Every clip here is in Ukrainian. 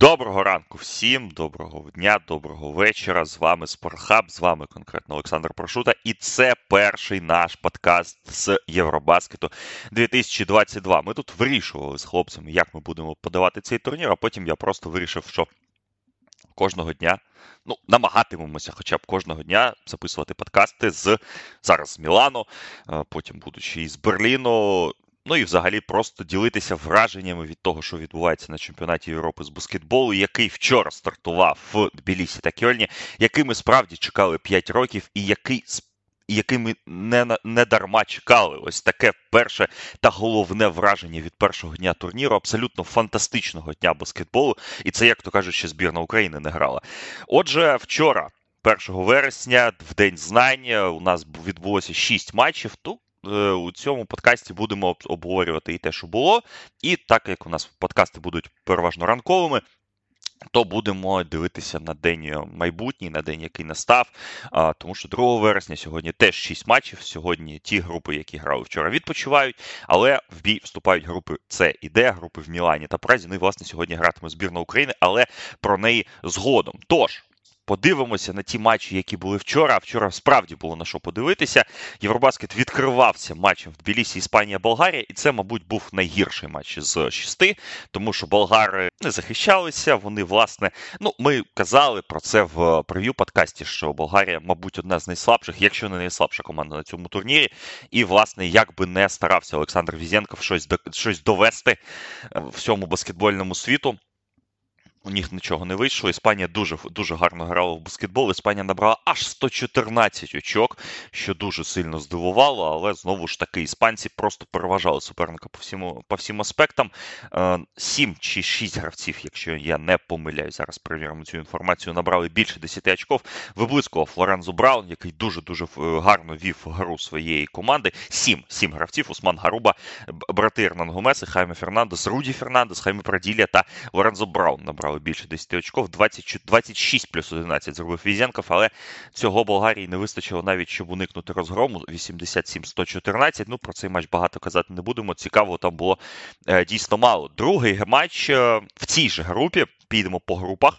Доброго ранку всім, доброго дня, доброго вечора. З вами Спортхаб, з вами конкретно Олександр Прошута. І це перший наш подкаст з Євробаскету 2022. Ми тут вирішували з хлопцями, як ми будемо подавати цей турнір, а потім я просто вирішив, що кожного дня. Ну, намагатимемося, хоча б кожного дня записувати подкасти з зараз з Мілану, потім будучи із Берліну. Ну і взагалі просто ділитися враженнями від того, що відбувається на чемпіонаті Європи з баскетболу, який вчора стартував в Тбілісі та Кьольні, який ми справді чекали 5 років, і який який ми не не дарма чекали. Ось таке перше та головне враження від першого дня турніру, абсолютно фантастичного дня баскетболу. І це, як то кажуть, ще збірна України не грала. Отже, вчора. 1 вересня, в день знань, у нас відбулося 6 матчів. Е, у цьому подкасті будемо обговорювати і те, що було, і так як у нас подкасти будуть переважно ранковими. То будемо дивитися на день майбутній, на день, який настав. А, Тому що 2 вересня сьогодні теж 6 матчів. Сьогодні ті групи, які грали вчора, відпочивають, але в бій вступають групи С і Д, групи в Мілані та Празі. Ну і власне сьогодні гратиме збірна України, але про неї згодом. Тож подивимося на ті матчі, які були вчора. Вчора справді було на що подивитися. Євробаскет відкривався матчем в Тбілісі, Іспанія, Болгарія, і це, мабуть, був найгірший матч з шести, тому що болгари не захищалися. Вони, власне, ну ми казали про це в прев'ю подкасті, що Болгарія, мабуть, одна з найслабших, якщо не найслабша команда на цьому турнірі. І, власне, як би не старався Олександр Візєнков щось щось довести е, всьому баскетбольному світу. У них нічого не вийшло. Іспанія дуже дуже гарно грала в баскетбол. Іспанія набрала аж 114 очок, що дуже сильно здивувало, але знову ж таки іспанці просто переважали суперника по всьому, по всім аспектам. Е, сім чи шість гравців, якщо я не помиляюсь, зараз перевіримо цю інформацію, набрали більше 10 очков. Виблискував Лоренцо Браун, який дуже-дуже гарно вів гру своєї команди. Сім сім гравців: Усман Гаруба, брати Ернан Гомеси, Хайме Фернандес, Руді Фернандес, Хайме Праділья та Лоренцо Браун набрали набрали більше 10 очков. 20, 26 плюс 11 зробив Везенков, але цього Болгарії не вистачило навіть, щоб уникнути розгрому. 87-114. Ну, про цей матч багато казати не будемо. Цікаво, там було е, дійсно мало. Другий матч е, в цій же групі. Підемо по групах.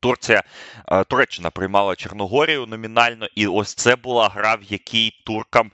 Турція, е, Туреччина приймала Чорногорію номінально, і ось це була гра, в якій туркам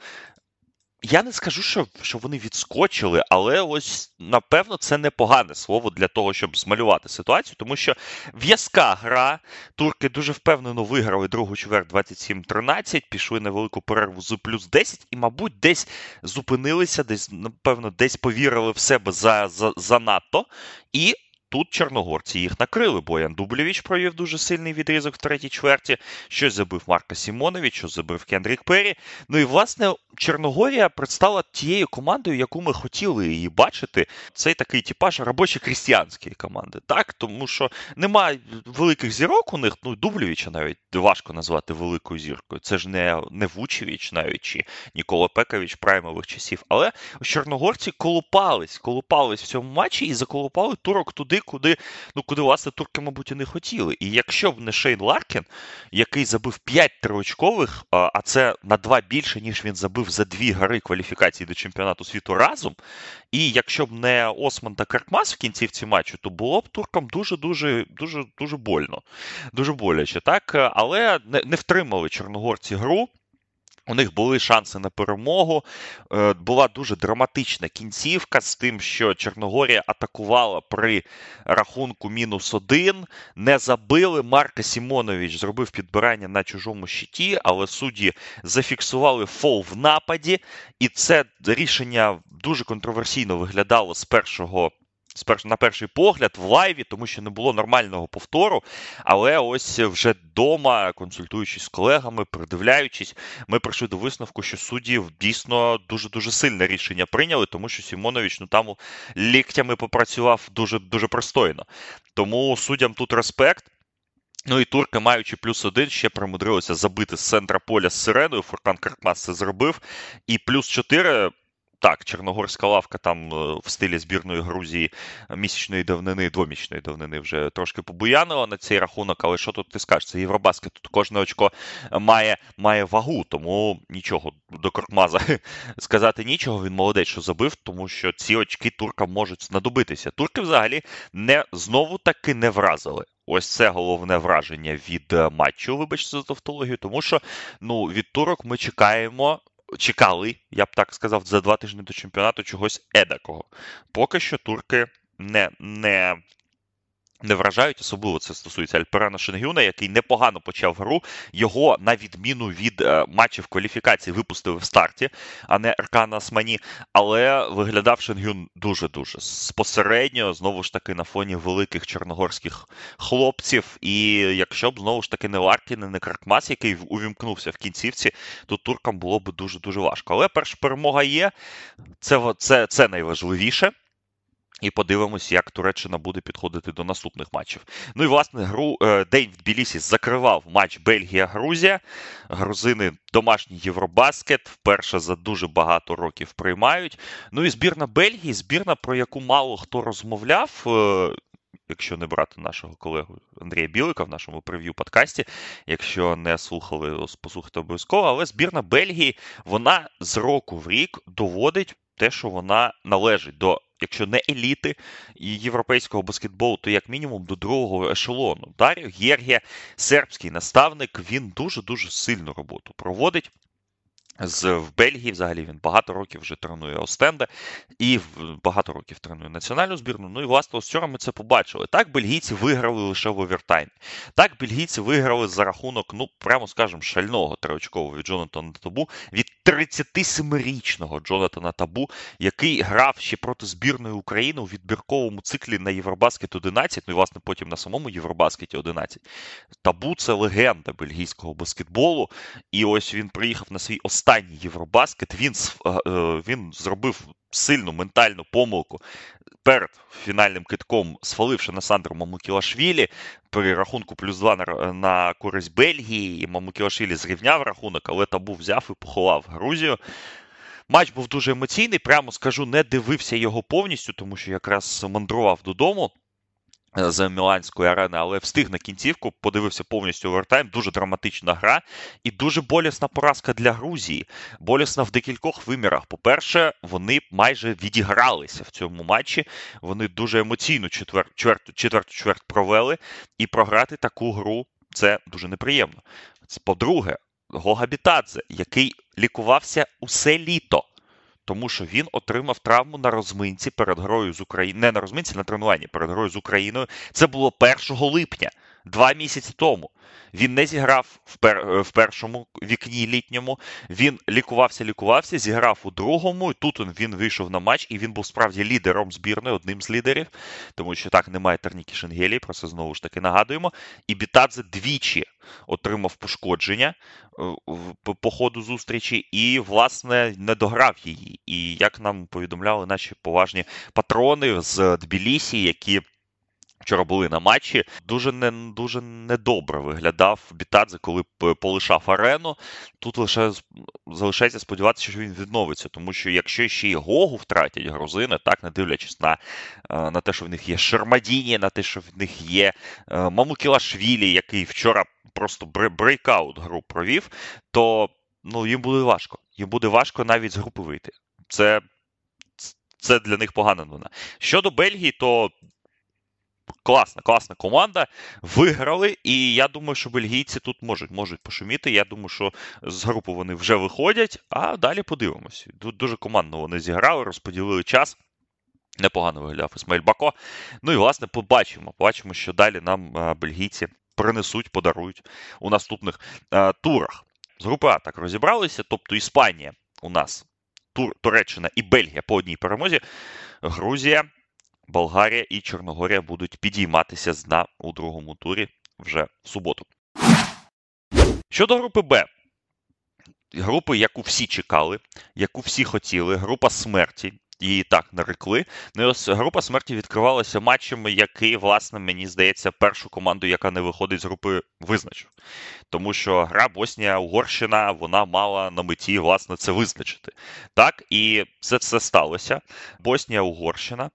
я не скажу, що що вони відскочили, але ось напевно це непогане слово для того, щоб змалювати ситуацію, тому що в'язка гра турки дуже впевнено виграли другу чверть 27-13, пішли на велику перерву з плюс 10 і, мабуть, десь зупинилися, десь напевно, десь повірили в себе за, за занадто. І Тут чорногорці їх накрили. Боян Дублєвіч провів дуже сильний відрізок в третій чверті. Щось забив Марка Сімонович, що забив Кендрік Перрі. Ну і власне Чорногорія предстала тією командою, яку ми хотіли її бачити. Цей такий типаж робочо-крістіянської команди. Так, тому що немає великих зірок у них. Ну Дублєвіча навіть важко назвати великою зіркою. Це ж не не Вучевич навіть чи Нікола Пекович праймових часів. Але чорногорці колупались, колупались в цьому матчі і заколупали турок туди куди, ну, куди власне турки, мабуть, і не хотіли. І якщо б не Шейн Ларкін, який забив 5 триочкових, а це на 2 більше, ніж він забив за дві гри кваліфікації до чемпіонату світу разом. І якщо б не Осман та Каркмас в кінцівці матчу, то було б туркам дуже-дуже дуже дуже больно. Дуже боляче, так? Але не, не втримали чорногорці гру. У них були шанси на перемогу. Е, була дуже драматична кінцівка з тим, що Чорногорія атакувала при рахунку мінус один. Не забили. Марка Сімонович зробив підбирання на чужому щиті, але судді зафіксували фол в нападі, і це рішення дуже контроверсійно виглядало з першого на перший погляд в лайві, тому що не було нормального повтору. Але ось вже вдома, консультуючись з колегами, придивляючись, ми прийшли до висновку, що судді дійсно дуже дуже сильне рішення прийняли, тому що Сімонович ну там ліктями попрацював дуже дуже пристойно. Тому суддям тут респект. Ну і турки, маючи плюс один, ще примудрилися забити з центра поля з сиреною. Фуркан Каркмас це зробив. І плюс 4 так, Чорногорська лавка там е, в стилі збірної Грузії місячної давнини, двомісячної давнини вже трошки побуянила на цей рахунок, але що тут ти скажеш? Це Євробаскет, тут кожне очко має має вагу, тому нічого до Кортмаза сказати нічого. Він молодець, що забив, тому що ці очки туркам можуть знадобитися. Турки взагалі не знову таки не вразили. Ось це головне враження від е, матчу, вибачте за тавтологію, тому що ну, від турок ми чекаємо. Чекали, я б так сказав, за два тижні до чемпіонату чогось едакого. Поки що турки не не не вражають, особливо це стосується Альперана Шенгюна, який непогано почав гру. Його, на відміну від е, матчів кваліфікації, випустили в старті, а не Аркана Асмані. Але виглядав Шенгюн дуже-дуже спосередньо, знову ж таки, на фоні великих чорногорських хлопців. І якщо б знову ж таки не Ларкін, не Кракмас, який увімкнувся в кінцівці, то туркам було б дуже-дуже важко. Але перша перемога є, це, це, це найважливіше. І подивимось, як Туреччина буде підходити до наступних матчів. Ну і власне гру е, день в Тбілісі закривав матч Бельгія-Грузія. Грузини домашній Євробаскет вперше за дуже багато років приймають. Ну і збірна Бельгії, збірна, про яку мало хто розмовляв. Е, якщо не брати нашого колегу Андрія Білика в нашому прев'ю подкасті, якщо не слухали, послухайте обов'язково, але збірна Бельгії вона з року в рік доводить те, що вона належить до якщо не еліти європейського баскетболу, то як мінімум до другого ешелону. Дар'ю Гергія, сербський наставник, він дуже-дуже сильну роботу проводить. З в Бельгії взагалі він багато років вже тренує Остенде і багато років тренує національну збірну. Ну і власне вчора ми це побачили. Так бельгійці виграли лише в овертаймі. Так бельгійці виграли за рахунок, ну прямо скажемо, шального триочкового від Джонатана Табу, від 37-річного Джонатана Табу, який грав ще проти збірної України у відбірковому циклі на Євробаскет 11, ну і власне потім на самому Євробаскеті 11. Табу це легенда бельгійського баскетболу. І ось він приїхав на свій останній Євробаскет він е, е, він зробив сильну ментальну помилку перед фінальним китком, сфаливши на Сандру Мамукілашвілі при рахунку плюс 2 на, на користь Бельгії. і Мамукілашвілі зрівняв рахунок, але табу взяв і поховав Грузію. Матч був дуже емоційний, прямо скажу, не дивився його повністю, тому що якраз мандрував додому. Е, з Міланської арени, але встиг на кінцівку, подивився повністю овертайм. Дуже драматична гра і дуже болісна поразка для Грузії. Болісна в декількох вимірах. По-перше, вони майже відігралися в цьому матчі. Вони дуже емоційно четверту чверть провели, і програти таку гру це дуже неприємно. По-друге, Гогабітадзе, який лікувався усе літо тому що він отримав травму на розминці перед грою з Україною. Не на розминці, на тренуванні перед грою з Україною. Це було 1 липня, два місяці тому. Він не зіграв в пер... в першому вікні літньому. Він лікувався, лікувався, зіграв у другому. і Тут він вийшов на матч, і він був справді лідером збірної, одним з лідерів, тому що так немає Терніки Шенгелії, про це знову ж таки нагадуємо. І Бітадзе двічі отримав пошкодження е, по ходу зустрічі, і, власне, не дограв її. І як нам повідомляли наші поважні патрони з Тбілісі, які. Вчора були на матчі. Дуже не дуже недобре виглядав Бітадзе, коли полишав арену. Тут лише залишається сподіватися, що він відновиться, тому що якщо ще й Гогу втратять грузини, так не дивлячись на е, на те, що в них є Шермадіні, на те, що в них є е, Мамукілашвілі, який вчора просто breakout гру провів, то ну, їм буде важко. Їм буде важко навіть з групи вийти. Це, Це для них погана новина. Щодо Бельгії, то класна, класна команда. Виграли, і я думаю, що бельгійці тут можуть можуть пошуміти. Я думаю, що з групи вони вже виходять, а далі подивимось. Тут дуже командно вони зіграли, розподілили час. Непогано виглядав Ісмаїль Бако. Ну і, власне, побачимо. Побачимо, що далі нам бельгійці принесуть, подарують у наступних а, турах. З групи А так розібралися. Тобто Іспанія у нас, Тур, Туреччина і Бельгія по одній перемозі. Грузія Болгарія і Чорногорія будуть підійматися з дна у другому турі вже в суботу. Щодо групи Б. Групи, яку всі чекали, яку всі хотіли, група смерті. її так нарекли. Ну і ось група смерті відкривалася матчем, який, власне, мені здається, першу команду, яка не виходить з групи, визначив. Тому що гра Боснія-Угорщина вона мала на меті, власне, це визначити. Так, і це все сталося. Боснія-Угорщина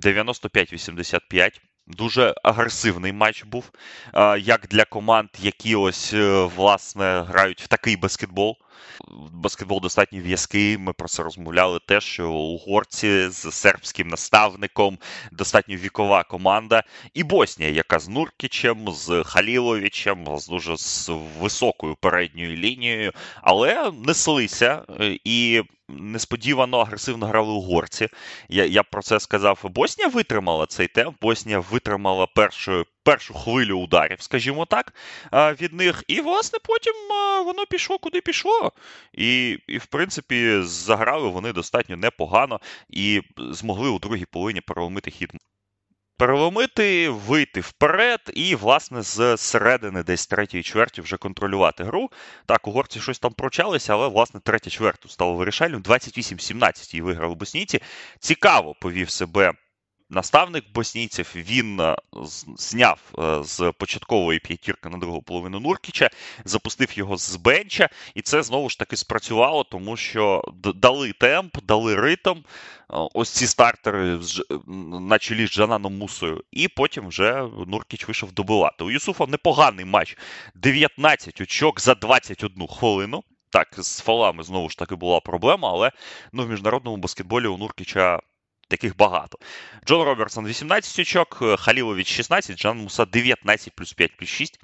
95-85. Дуже агресивний матч був, як для команд, які ось е, власне грають в такий баскетбол. Баскетбол достатньо в'язкий. Ми про це розмовляли теж, що угорці з сербським наставником достатньо вікова команда. І Боснія, яка з Нуркічем, з Халіловичем, з дуже з високою передньою лінією, але неслися е, і несподівано агресивно грали угорці. Я я про це сказав. Боснія витримала цей темп. Боснія витримала першу першу хвилю ударів, скажімо так, від них. І, власне, потім воно пішло куди пішло. І, і в принципі, заграли вони достатньо непогано і змогли у другій половині переломити хід переломити, вийти вперед і, власне, з середини десь третьої чверті вже контролювати гру. Так, угорці щось там прочалися, але, власне, третя чверть стало вирішальним. 28-17 її виграли боснійці. Цікаво повів себе наставник боснійців він е, зняв е, з початкової п'ятірки на другу половину Нуркіча, запустив його з бенча, і це знову ж таки спрацювало, тому що дали темп, дали ритм. Е, ось ці стартери на чолі з Джананом Мусою, і потім вже Нуркіч вийшов добивати. У Юсуфа непоганий матч. 19 очок за 21 хвилину. Так, з фалами знову ж таки була проблема, але ну, в міжнародному баскетболі у Нуркіча таких багато. Джон Робертсон 18 очок, е, Халілович 16, Джан Муса 19 плюс 5 плюс 6.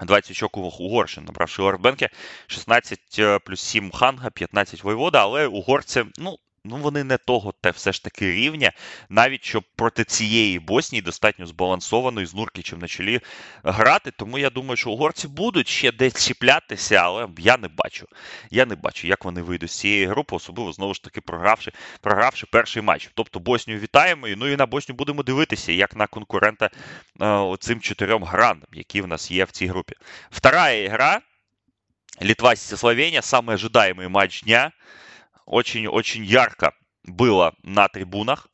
20 очок Угорщин, набравши Орбенке, 16 е, плюс 7 Ханга, 15 Войвода, але угорці, ну, ну вони не того те все ж таки рівня, навіть щоб проти цієї Боснії достатньо збалансованої з Нуркічем на чолі грати. Тому я думаю, що угорці будуть ще десь чіплятися, але я не бачу. Я не бачу, як вони вийдуть з цієї групи, особливо знову ж таки програвши програвши перший матч. Тобто Боснію вітаємо, ну і на Босню будемо дивитися, як на конкурента е, цим чотирьом гранам, які в нас є в цій групі. Вторая гра. Литва, Словения, самый ожидаемый матч дня очень-очень ярко было на трибунах.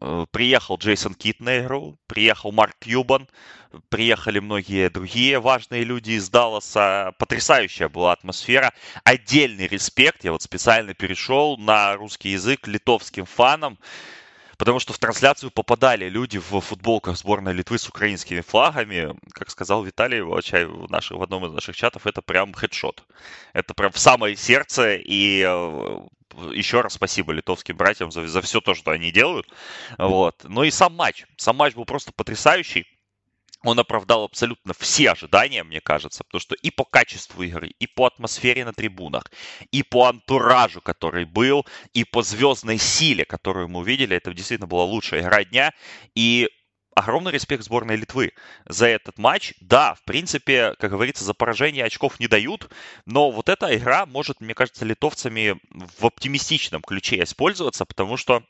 Э, приехал Джейсон Кит на игру, приехал Марк Кьюбан, приехали многие другие важные люди из Далласа. Потрясающая была атмосфера. Отдельный респект. Я вот специально перешел на русский язык литовским фанам, потому что в трансляцию попадали люди в футболках сборной Литвы с украинскими флагами. Как сказал Виталий в, наших, в одном из наших чатов, это прям хедшот. Это прям в самое сердце, и э, еще раз спасибо литовским братьям за, за все то, что они делают. Вот. Ну и сам матч. Сам матч был просто потрясающий. Он оправдал абсолютно все ожидания, мне кажется, потому что и по качеству игры, и по атмосфере на трибунах, и по антуражу, который был, и по звездной силе, которую мы увидели, это действительно была лучшая игра дня. И огромный респект сборной Литвы за этот матч. Да, в принципе, как говорится, за поражение очков не дают, но вот эта игра может, мне кажется, литовцами в оптимистичном ключе использоваться, потому что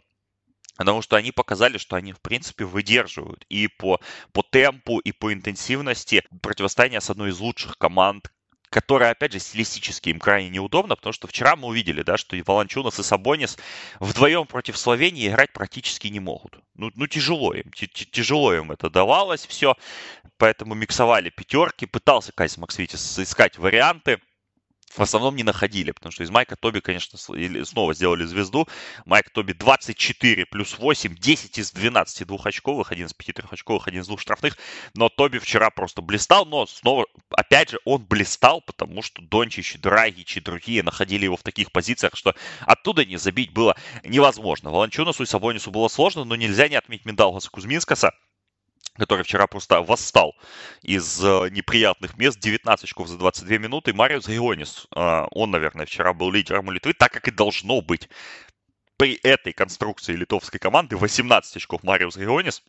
Потому что они показали, что они, в принципе, выдерживают и по, по темпу, и по интенсивности противостояния с одной из лучших команд, которая, опять же, стилистически им крайне неудобно, потому что вчера мы увидели, да, что и Волончунас, и Сабонис вдвоем против Словении играть практически не могут. Ну, ну тяжело им, тяжело им это давалось все, поэтому миксовали пятерки, пытался Кайс Максвитис искать варианты, в основном не находили, потому что из Майка Тоби, конечно, снова сделали звезду. Майк Тоби 24 плюс 8, 10 из 12 двухочковых, один из пяти трехочковых, один из двух штрафных. Но Тоби вчера просто блистал, но снова, опять же, он блистал, потому что Дончич, Драгич и другие находили его в таких позициях, что оттуда не забить было невозможно. Волончунасу и Сабонису было сложно, но нельзя не отметить Миндалгаса Кузминскаса, который вчера просто восстал из э, неприятных мест. 19 очков за 22 минуты. Мариус Геонис, э, он, наверное, вчера был лидером у Литвы, так как и должно быть. При этой конструкции литовской команды 18 очков Мариус Геонис.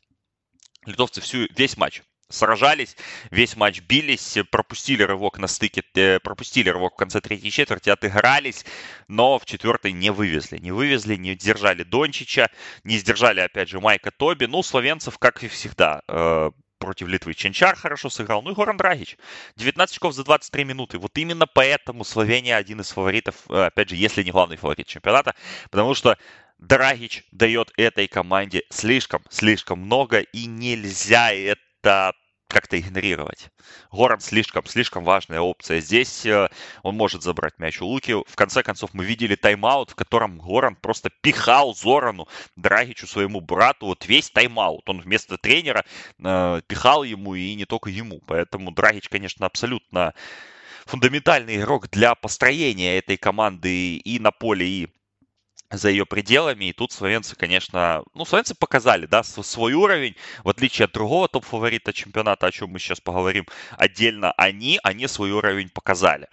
Литовцы всю, весь матч сражались, весь матч бились, пропустили рывок на стыке, э, пропустили рывок в конце третьей четверти, отыгрались, но в четвертой не вывезли. Не вывезли, не сдержали Дончича, не сдержали, опять же, Майка Тоби. Ну, словенцев, как и всегда, э, против Литвы. Ченчар хорошо сыграл. Ну и Горан Драгич. 19 очков за 23 минуты. Вот именно поэтому Словения один из фаворитов, э, опять же, если не главный фаворит чемпионата. Потому что Драгич дает этой команде слишком, слишком много, и нельзя это как-то игнорировать. Горан слишком, слишком важная опция. Здесь э, он может забрать мяч у Луки. В конце концов, мы видели тайм-аут, в котором Горан просто пихал Зорану, Драгичу, своему брату, вот весь тайм-аут. Он вместо тренера э, пихал ему и не только ему. Поэтому Драгич, конечно, абсолютно фундаментальный игрок для построения этой команды и на поле, и за ее пределами. И тут словенцы, конечно, ну, словенцы показали, да, свой уровень, в отличие от другого топ-фаворита чемпионата, о чем мы сейчас поговорим отдельно, они, они свой уровень показали.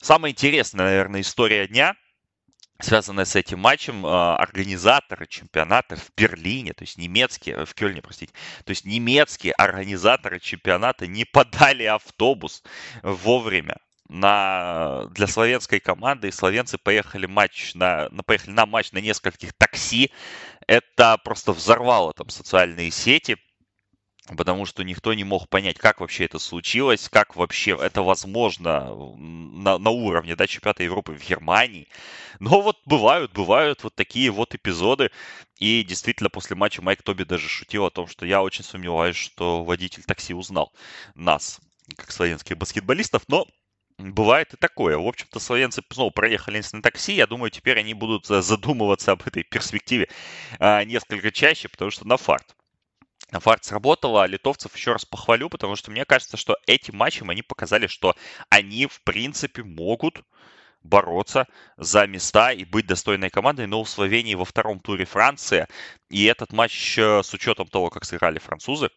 Самая интересная, наверное, история дня, связанная с этим матчем, а, организаторы чемпионата в Берлине, то есть немецкие, в Кёльне, простите, то есть немецкие организаторы чемпионата не подали автобус вовремя на, для славянской команды, и славянцы поехали, матч на, на, поехали на матч на нескольких такси. Это просто взорвало там социальные сети, потому что никто не мог понять, как вообще это случилось, как вообще это возможно на, на уровне да, чемпионата Европы в Германии. Но вот бывают, бывают вот такие вот эпизоды. И действительно, после матча Майк Тоби даже шутил о том, что я очень сомневаюсь, что водитель такси узнал нас, как славянских баскетболистов, но Бывает и такое. В общем-то, словенцы снова проехали на такси. Я думаю, теперь они будут задумываться об этой перспективе а, несколько чаще, потому что на фарт. На фарт сработало, а литовцев еще раз похвалю, потому что мне кажется, что этим матчем они показали, что они, в принципе, могут бороться за места и быть достойной командой, но у Словении во втором туре Франция, и этот матч э, с учетом того, как сыграли французы,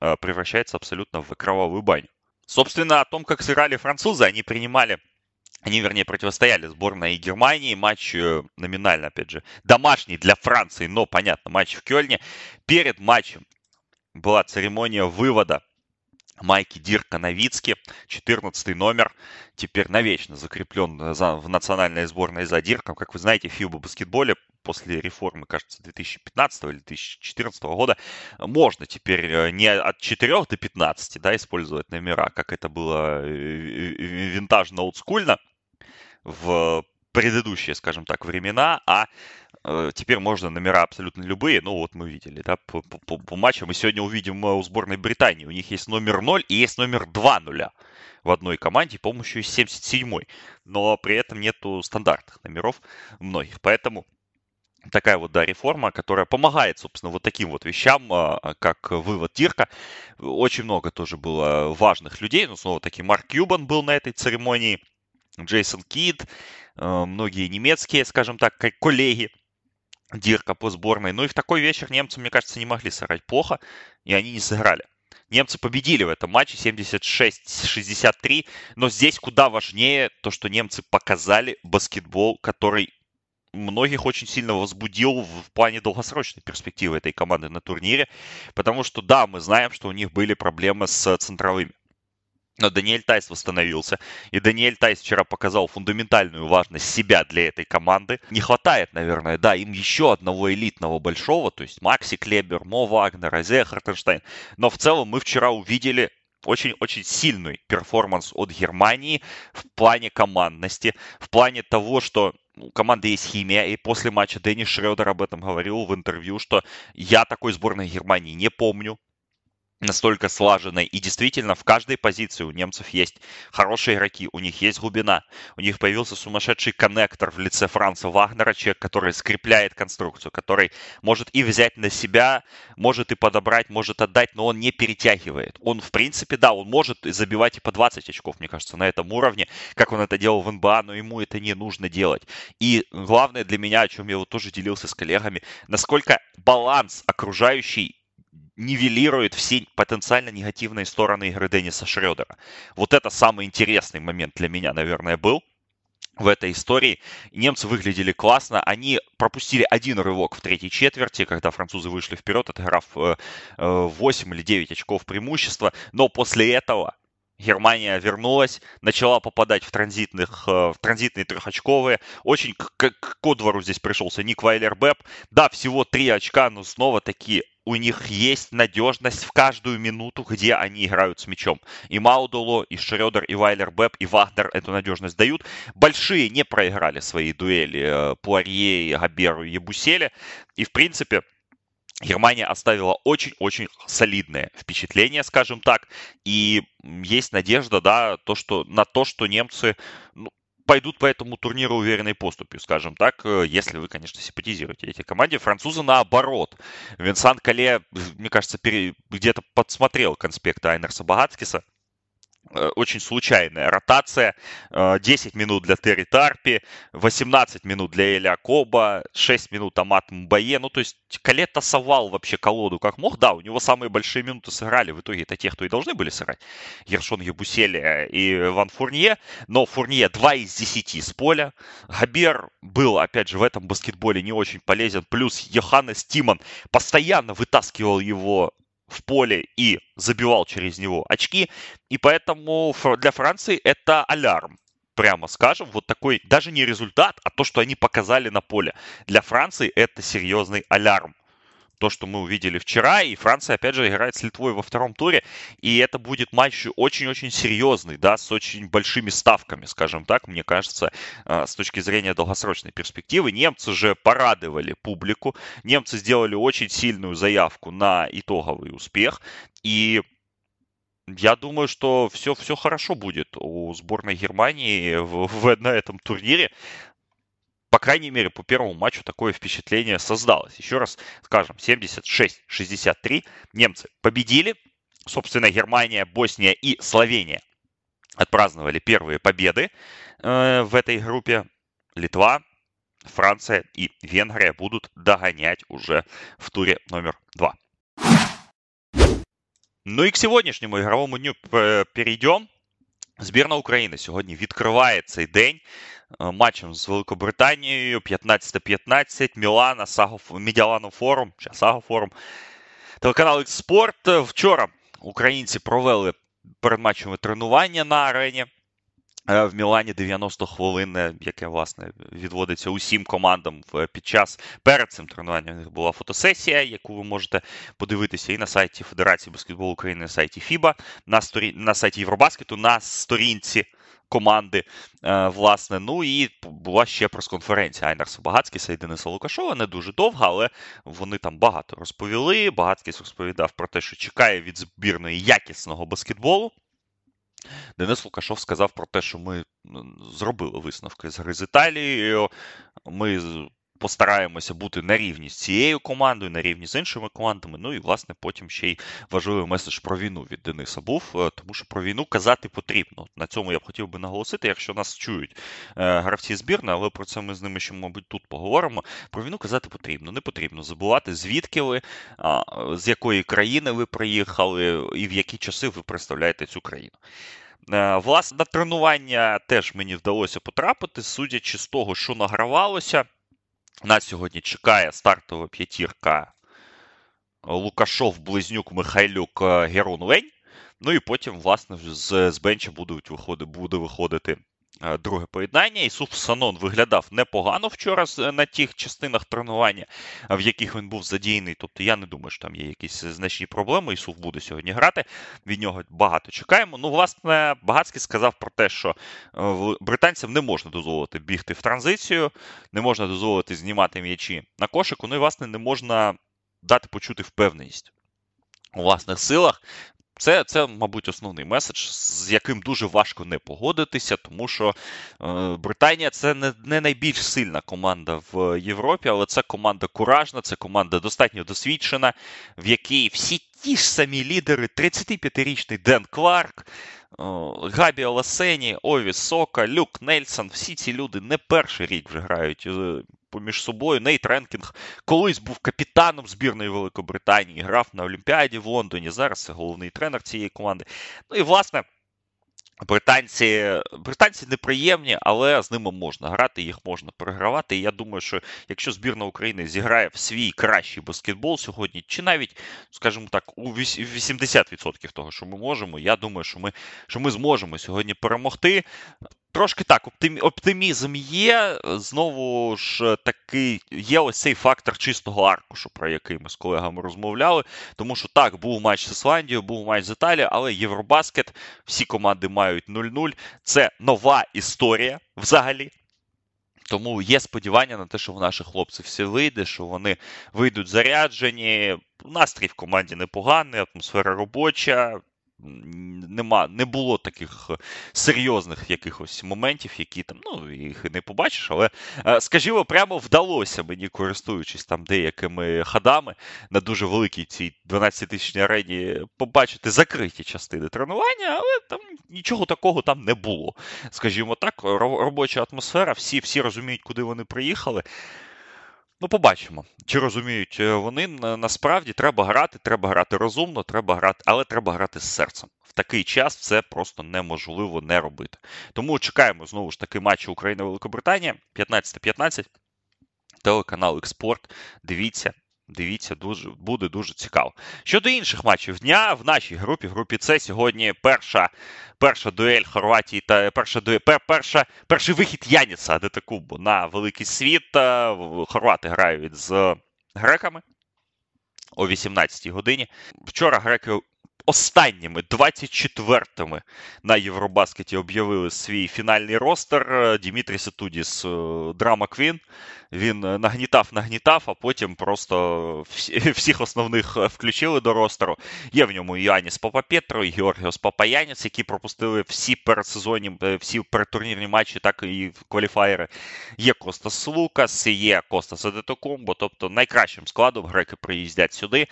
э, превращается абсолютно в кровавую баню. Собственно, о том, как сыграли французы, они принимали они, вернее, противостояли сборной Германии. Матч э, номинально, опять же, домашний для Франции, но, понятно, матч в Кёльне. Перед матчем была церемония вывода Майки Дирка Новицки, 14 номер, теперь навечно закреплен в национальной сборной за Дирком. Как вы знаете, в баскетболе после реформы, кажется, 2015 или 2014 года можно теперь э, не от 4 до 15 да, использовать номера, как это было э, винтажно, олдскульно в предыдущие, скажем так, времена, а э, теперь можно номера абсолютно любые. Ну, вот мы видели, да, по, по, по матчам. Мы сегодня увидим у сборной Британии. У них есть номер 0 и есть номер 2 нуля в одной команде, по-моему, еще есть 77-й. Но при этом нету стандартных номеров многих. Поэтому такая вот, да, реформа, которая помогает, собственно, вот таким вот вещам, а, а, как вывод Тирка. Очень много тоже было важных людей. Ну, снова таки, Марк Кьюбан был на этой церемонии, Джейсон Кид, а, многие немецкие, скажем так, коллеги Дирка по сборной. Ну и в такой вечер немцы, мне кажется, не могли сыграть плохо, и они не сыграли. Немцы победили в этом матче 76-63, но здесь куда важнее то, что немцы показали баскетбол, который многих очень сильно возбудил в плане долгосрочной перспективы этой команды на турнире, потому что, да, мы знаем, что у них были проблемы с центровыми. Но Даниэль Тайс восстановился, и Даниэль Тайс вчера показал фундаментальную важность себя для этой команды. Не хватает, наверное, да, им еще одного элитного большого, то есть Макси Клебер, Мо Вагнер, Азея Хартенштайн. Но в целом мы вчера увидели очень-очень сильный перформанс от Германии в плане командности, в плане того, что у команды есть химия, и после матча Дэнни Шредер об этом говорил в интервью, что я такой сборной Германии не помню, настолько слаженной. И действительно, в каждой позиции у немцев есть хорошие игроки, у них есть глубина. У них появился сумасшедший коннектор в лице Франца Вагнера, человек, который скрепляет конструкцию, который может и взять на себя, может и подобрать, может отдать, но он не перетягивает. Он, в принципе, да, он может забивать и по 20 очков, мне кажется, на этом уровне, как он это делал в НБА, но ему это не нужно делать. И главное для меня, о чем я вот тоже делился с коллегами, насколько баланс окружающий нивелирует все потенциально негативные стороны игры Денниса Шредера. Вот это самый интересный момент для меня, наверное, был в этой истории. Немцы выглядели классно. Они пропустили один рывок в третьей четверти, когда французы вышли вперед, отыграв 8 э, или 9 очков преимущества. Но после этого Германия вернулась, начала попадать в, транзитных, э, в транзитные трехочковые. Очень к, к, к Кодвору здесь пришелся Ник Вайлер Бэп. Да, всего три очка, но снова таки у них есть надежность в каждую минуту, где они играют с мячом. И Маудоло, и Шредер, и Вайлер Бэб, и Вагнер эту надежность дают. Большие не проиграли свои дуэли Пуарье, Габеру и Ебуселе. И, в принципе, Германия оставила очень-очень солидное впечатление, скажем так, и есть надежда, да, то, что, на то, что немцы ну, пойдут по этому турниру уверенной поступью, скажем так, э, если вы, конечно, симпатизируете этой команде. Французы наоборот. Винсан Кале, мне кажется, пере... где-то подсмотрел конспект Айнерса Багацкиса очень случайная ротация. 10 э, минут для Терри Тарпи, 18 минут для Эля Коба, 6 минут Амат Мбае. Ну, то есть Кале тасовал вообще колоду как мог. Да, у него самые большие минуты сыграли. В итоге это те, кто и должны были сыграть. Гершон Ебусели и Ван Фурнье. Но Фурнье 2 из 10 с поля. Габер был, опять же, в этом баскетболе не очень полезен. Плюс Йоханнес Тимон постоянно вытаскивал его в поле и забивал через него очки. И поэтому для Франции это алярм прямо скажем, вот такой даже не результат, а то, что они показали на поле. Для Франции это серьезный алярм то, что мы увидели вчера, и Франция, опять же, играет с Литвой во втором туре, и это будет матч очень-очень серьезный, да, с очень большими ставками, скажем так, мне кажется, а, с точки зрения долгосрочной перспективы. Немцы же порадовали публику, немцы сделали очень сильную заявку на итоговый успех, и я думаю, что все, все хорошо будет у сборной Германии в, в, на этом турнире по крайней мере, по первому матчу такое впечатление создалось. Еще раз скажем, 76-63 немцы победили. Собственно, Германия, Босния и Словения отпраздновали первые победы э, в этой группе. Литва, Франция и Венгрия будут догонять уже в туре номер два. Ну и к сегодняшнему игровому дню э, перейдем. Збірна України сьогодні відкриває цей день матчем з Великобританією 15-15 Мілана, Сагоф... Медіалану Форум, чи Саго Форум. Телеканал Спорт. Вчора українці провели передматчеве тренування на арені. Е, в Мілані 90 хвилин, яке власне відводиться усім командам під час перед цим тренуванням. У них була фотосесія, яку ви можете подивитися і на сайті Федерації баскетболу України, на сайті ФІБА, на сторі... на сайті Євробаскету, на сторінці. Команди, е, власне, ну і була ще прес-конференція Айнарса Багатскіса і Дениса Лукашова. Не дуже довга, але вони там багато розповіли. Багацькіс розповідав про те, що чекає від збірної якісного баскетболу. Денис Лукашов сказав про те, що ми зробили висновки з гри з Італією. Ми постараємося бути на рівні з цією командою, на рівні з іншими командами. Ну і, власне, потім ще й важливий меседж про війну від Дениса був, е, тому що про війну казати потрібно. На цьому я б хотів би наголосити, якщо нас чують е, гравці збірної, але про це ми з ними ще, мабуть, тут поговоримо. Про війну казати потрібно. Не потрібно забувати, звідки ви, з якої країни ви приїхали, і в які часи ви представляєте цю країну. Е, власне, на тренування теж мені вдалося потрапити, судячи з того, що награвалося. Нас сьогодні чекає стартова п'ятірка Лукашов, Близнюк, Михайлюк, Герон Герун Лень. Ну і потім, власне, з з бенча будуть виходити, буде виходити Е, друге поєднання. Ісуф Санон виглядав непогано вчора на тих частинах тренування, в яких він був задіяний. Тобто я не думаю, що там є якісь значні проблеми. Ісуф буде сьогодні грати. Від нього багато чекаємо. Ну, власне, Багацький сказав про те, що е, британцям не можна дозволити бігти в транзицію, не можна дозволити знімати м'ячі на кошику. Ну і, власне, не можна дати почути впевненість. У власних силах це, це, мабуть, основний меседж, з яким дуже важко не погодитися, тому що е, Британія це не не найбільш сильна команда в Європі, але це команда куражна, це команда достатньо досвідчена, в якій всі ті ж самі лідери, 35-річний Ден Кларк, Гейб Оласені, Ові Сока, Люк Нельсон, всі ці люди не перший рік вже грають е, поміж собою. Нейт Рейнкінг колись був капітаном збірної Великобританії, грав на Олімпіаді в Лондоні. Зараз це головний тренер цієї команди. Ну і власне. Британці британці неприємні, але з ними можна грати, їх можна перегравати. І я думаю, що якщо збірна України зіграє в свій кращий баскетбол сьогодні, чи навіть, скажімо так, у 80% того, що ми можемо, я думаю, що ми що ми зможемо сьогодні перемогти. Трошки так, оптимізм є. Знову ж таки, є ось цей фактор чистого аркушу, про який ми з колегами розмовляли. Тому що так, був матч з Ісландією, був матч з Італією, але Євробаскет, всі команди мають 0-0. Це нова історія взагалі. Тому є сподівання на те, що в наших хлопців все вийде, що вони вийдуть заряджені. Настрій в команді непоганий, атмосфера робоча нема, не було таких е, серйозних якихось моментів, які там, ну, їх не побачиш, але, е, скажімо, прямо вдалося мені, користуючись там деякими ходами на дуже великій цій 12-тисячній арені, побачити закриті частини тренування, але там нічого такого там не було. Скажімо так, робоча атмосфера, всі, всі розуміють, куди вони приїхали. Ну, побачимо, чи розуміють е, вони насправді треба грати, треба грати розумно, треба грати, але треба грати з серцем. В такий час це просто неможливо не робити. Тому чекаємо знову ж таки матчі Україна-Великобританія 15-15. Телеканал Експорт. Дивіться, Дивіться, дуже буде дуже цікаво. Щодо інших матчів дня в нашій групі, в групі С сьогодні перша перша дуель Хорватії та перша дуель, пер, перша, перший вихід Яніса Адетакубу на великий світ. Хорвати грають з греками о 18-й годині. Вчора греки останніми 24-ми на Євробаскеті об'явили свій фінальний ростер. Дімітрій Сатудіс, Drama queen. Він нагнітав, нагнітав, а потім просто всіх основних включили до ростеру. Є в ньому і Яніс Папапетру, і Георгіос Папаянніс, які пропустили всі передсезонні, е, всі передтурнірні матчі, так і qualifier -и. Є Калатес Лукас, є Костас Адетокумбо. Тобто найкращим складом греки приїздять сюди.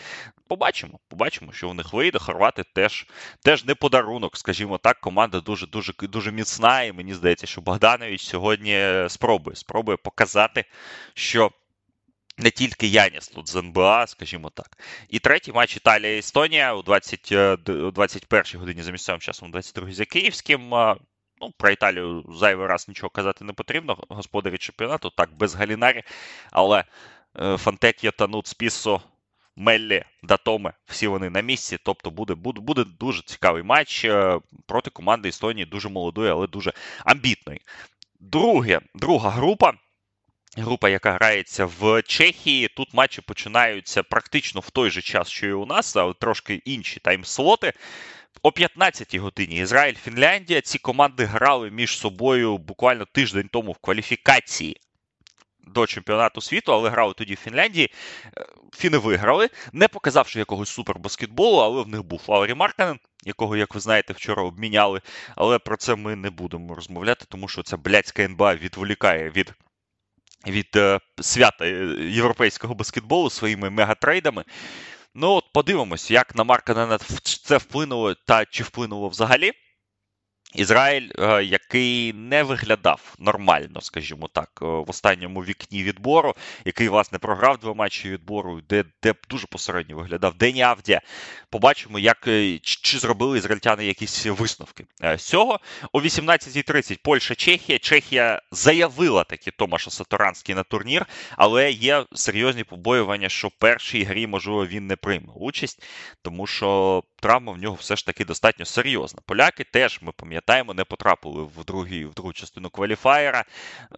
Побачимо, побачимо, що в них вийде. Хорвати теж теж не подарунок, скажімо так. Команда дуже дуже дуже міцна, і мені здається, що Богданович сьогодні спробує спробує показати, що. Не тільки Яніс тут з НБА, скажімо так. І третій матч Італія-Естонія у 20, 21 й годині за місцевим часом, 22 й за Київським. Ну, Про Італію зайвий раз нічого казати не потрібно. Господарі чемпіонату, так, без Галінарі. Але е, Фантек'я та Нут Спіссо Меллі, Датоме, всі вони на місці. Тобто буде буде, буде дуже цікавий матч е, проти команди Естонії, дуже молодої, але дуже амбітної. Друге, Друга група. Група, яка грається в Чехії. Тут матчі починаються практично в той же час, що і у нас, але трошки інші таймслоти. О 15-й годині Ізраїль, Фінляндія. Ці команди грали між собою буквально тиждень тому в кваліфікації до чемпіонату світу, але грали тоді в Фінляндії. Е, Фіни виграли, не показавши якогось супербаскетболу, але в них був Лаурі Марканен, якого, як ви знаєте, вчора обміняли. Але про це ми не будемо розмовляти, тому що ця блядська НБА відволікає від. Від е, свята е, європейського баскетболу своїми мегатрейдами. Ну, от подивимось, як на Марканена це вплинуло та чи вплинуло взагалі. Ізраїль, е, який не виглядав нормально, скажімо так, е, в останньому вікні відбору, який власне програв два матчі відбору, де де дуже посередньо виглядав Дені Авдія. Побачимо, як е, чи зробили ізраїльтяни якісь висновки з цього. О 18.30 Польща, Чехія. Чехія заявила таки Томаша Саторанський на турнір, але є серйозні побоювання, що в першій грі, можливо, він не прийме участь, тому що травма в нього все ж таки достатньо серйозна. Поляки теж ми пам'ятаємо, не потрапили в другі, в другу частину кваліфаєра,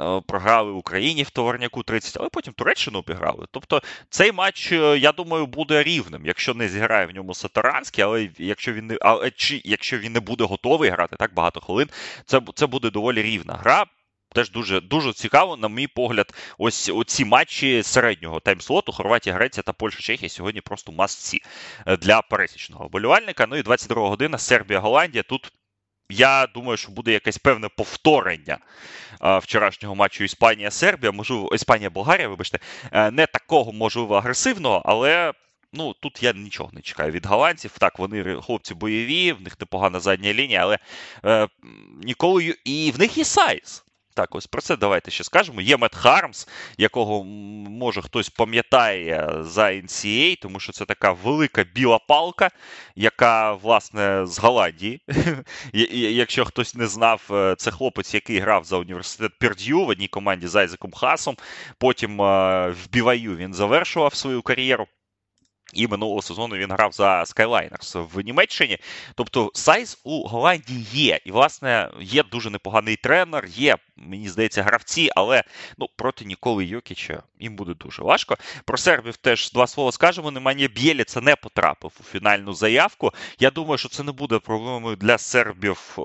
е, програли Україні в товарняку 30, але потім Туреччину обіграли. Тобто цей матч, е, я думаю, буде рівним, якщо не зіграє в ньому Сатаранський, але якщо він не але чи якщо він не буде готовий грати так багато хвилин, це це буде доволі рівна гра. Теж дуже дуже цікаво, на мій погляд, ось оці матчі середнього таймслоту Хорватія, Греція та Польща, Чехія сьогодні просто масці е, для пересічного болівальника. Ну і 22 година Сербія, Голландія. Тут я думаю, що буде якесь певне повторення вчорашнього матчу Іспанія-Сербія, можливо, Іспанія-Болгарія, вибачте, е, не такого можливо агресивного, але. Ну, тут я нічого не чекаю від голландців. Так, вони хлопці бойові, в них непогана задня лінія, але е, ніколи і в них є сайз. Так, ось про це давайте ще скажемо. Є Мет Хармс, якого може хтось пам'ятає за NCAA, тому що це така велика біла палка, яка, власне, з Голландії. Якщо хтось не знав, е, це хлопець, який грав за університет Перд'ю в одній команді з Айзеком Хасом. Потім е, в Біваю він завершував свою кар'єру. І минулого сезону він грав за Skyliners в Німеччині. Тобто сайз у Голландії є. І, власне, є дуже непоганий тренер, є, мені здається, гравці, але ну, проти Ніколи Йокіча їм буде дуже важко. Про сербів теж два слова скажемо. Немає Бєліца не потрапив у фінальну заявку. Я думаю, що це не буде проблемою для сербів.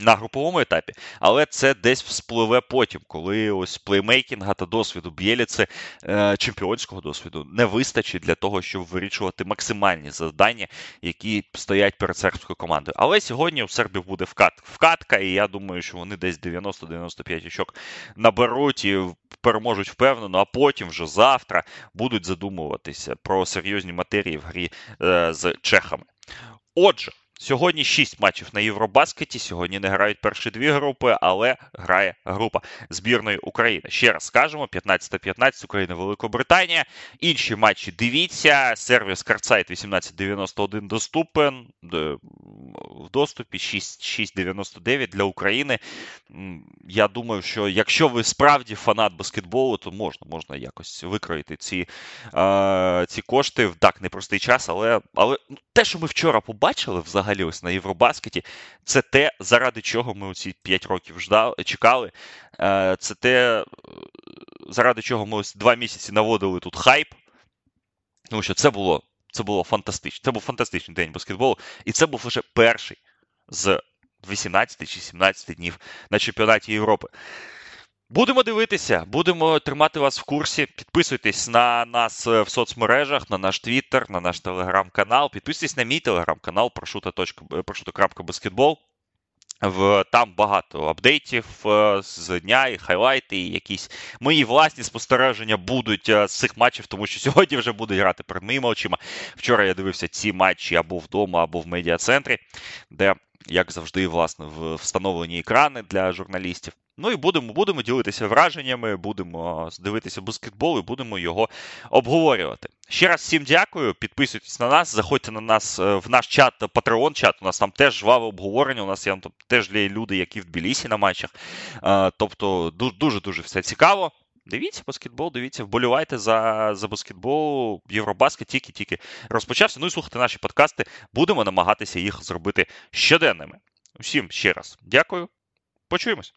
На груповому етапі, але це десь вспливе потім, коли ось плеймейкінга та досвіду Б'єліці, е, чемпіонського досвіду не вистачить для того, щоб вирішувати максимальні завдання, які стоять перед сербською командою. Але сьогодні у сербів буде вкат, вкатка, і я думаю, що вони десь 90-95 очок наберуть і переможуть впевнено, а потім вже завтра будуть задумуватися про серйозні матерії в грі е, з чехами. Отже. Сьогодні 6 матчів на Євробаскеті. Сьогодні не грають перші дві групи, але грає група збірної України. Ще раз скажемо: 15-15 Україна, Великобританія. Інші матчі дивіться. Сервіс Карцайт 1891 доступен в доступі 6,99 для України. Я думаю, що якщо ви справді фанат баскетболу, то можна можна якось викроїти ці ці кошти в так непростий час. Але але ну, те, що ми вчора побачили взагалі ось на Євробаскеті, це те, заради чого ми ці 5 років ждали, чекали. Е, Це те, заради чого ми ось два місяці наводили тут хайп. Тому що це було це було фантастично. Це був фантастичний день баскетболу, і це був лише перший з 18 чи 17 днів на чемпіонаті Європи. Будемо дивитися, будемо тримати вас в курсі. Підписуйтесь на нас в соцмережах, на наш твіттер, на наш телеграм-канал. Підписуйтесь на мій телеграм-канал прошута.баскетбол. В Там багато апдейтів е, з дня, і хайлайти, і якісь мої власні спостереження будуть е, з цих матчів, тому що сьогодні вже будуть грати перед моїми очима. Вчора я дивився ці матчі або вдома, або в медіа-центрі, де, як завжди, власне, встановлені екрани для журналістів. Ну і будемо будемо ділитися враженнями, будемо дивитися баскетбол і будемо його обговорювати. Ще раз всім дякую. Підписуйтесь на нас, заходьте на нас е, в наш чат, Patreon чат. У нас там теж жваве обговорення. У нас є там теж є люди, які в Тбілісі на матчах. Е, тобто дуже дуже все цікаво. Дивіться баскетбол, дивіться, вболівайте за за баскетбол, Євробаскет тільки-тільки розпочався. Ну і слухайте наші подкасти. Будемо намагатися їх зробити щоденними. Усім ще раз дякую. Почуємось.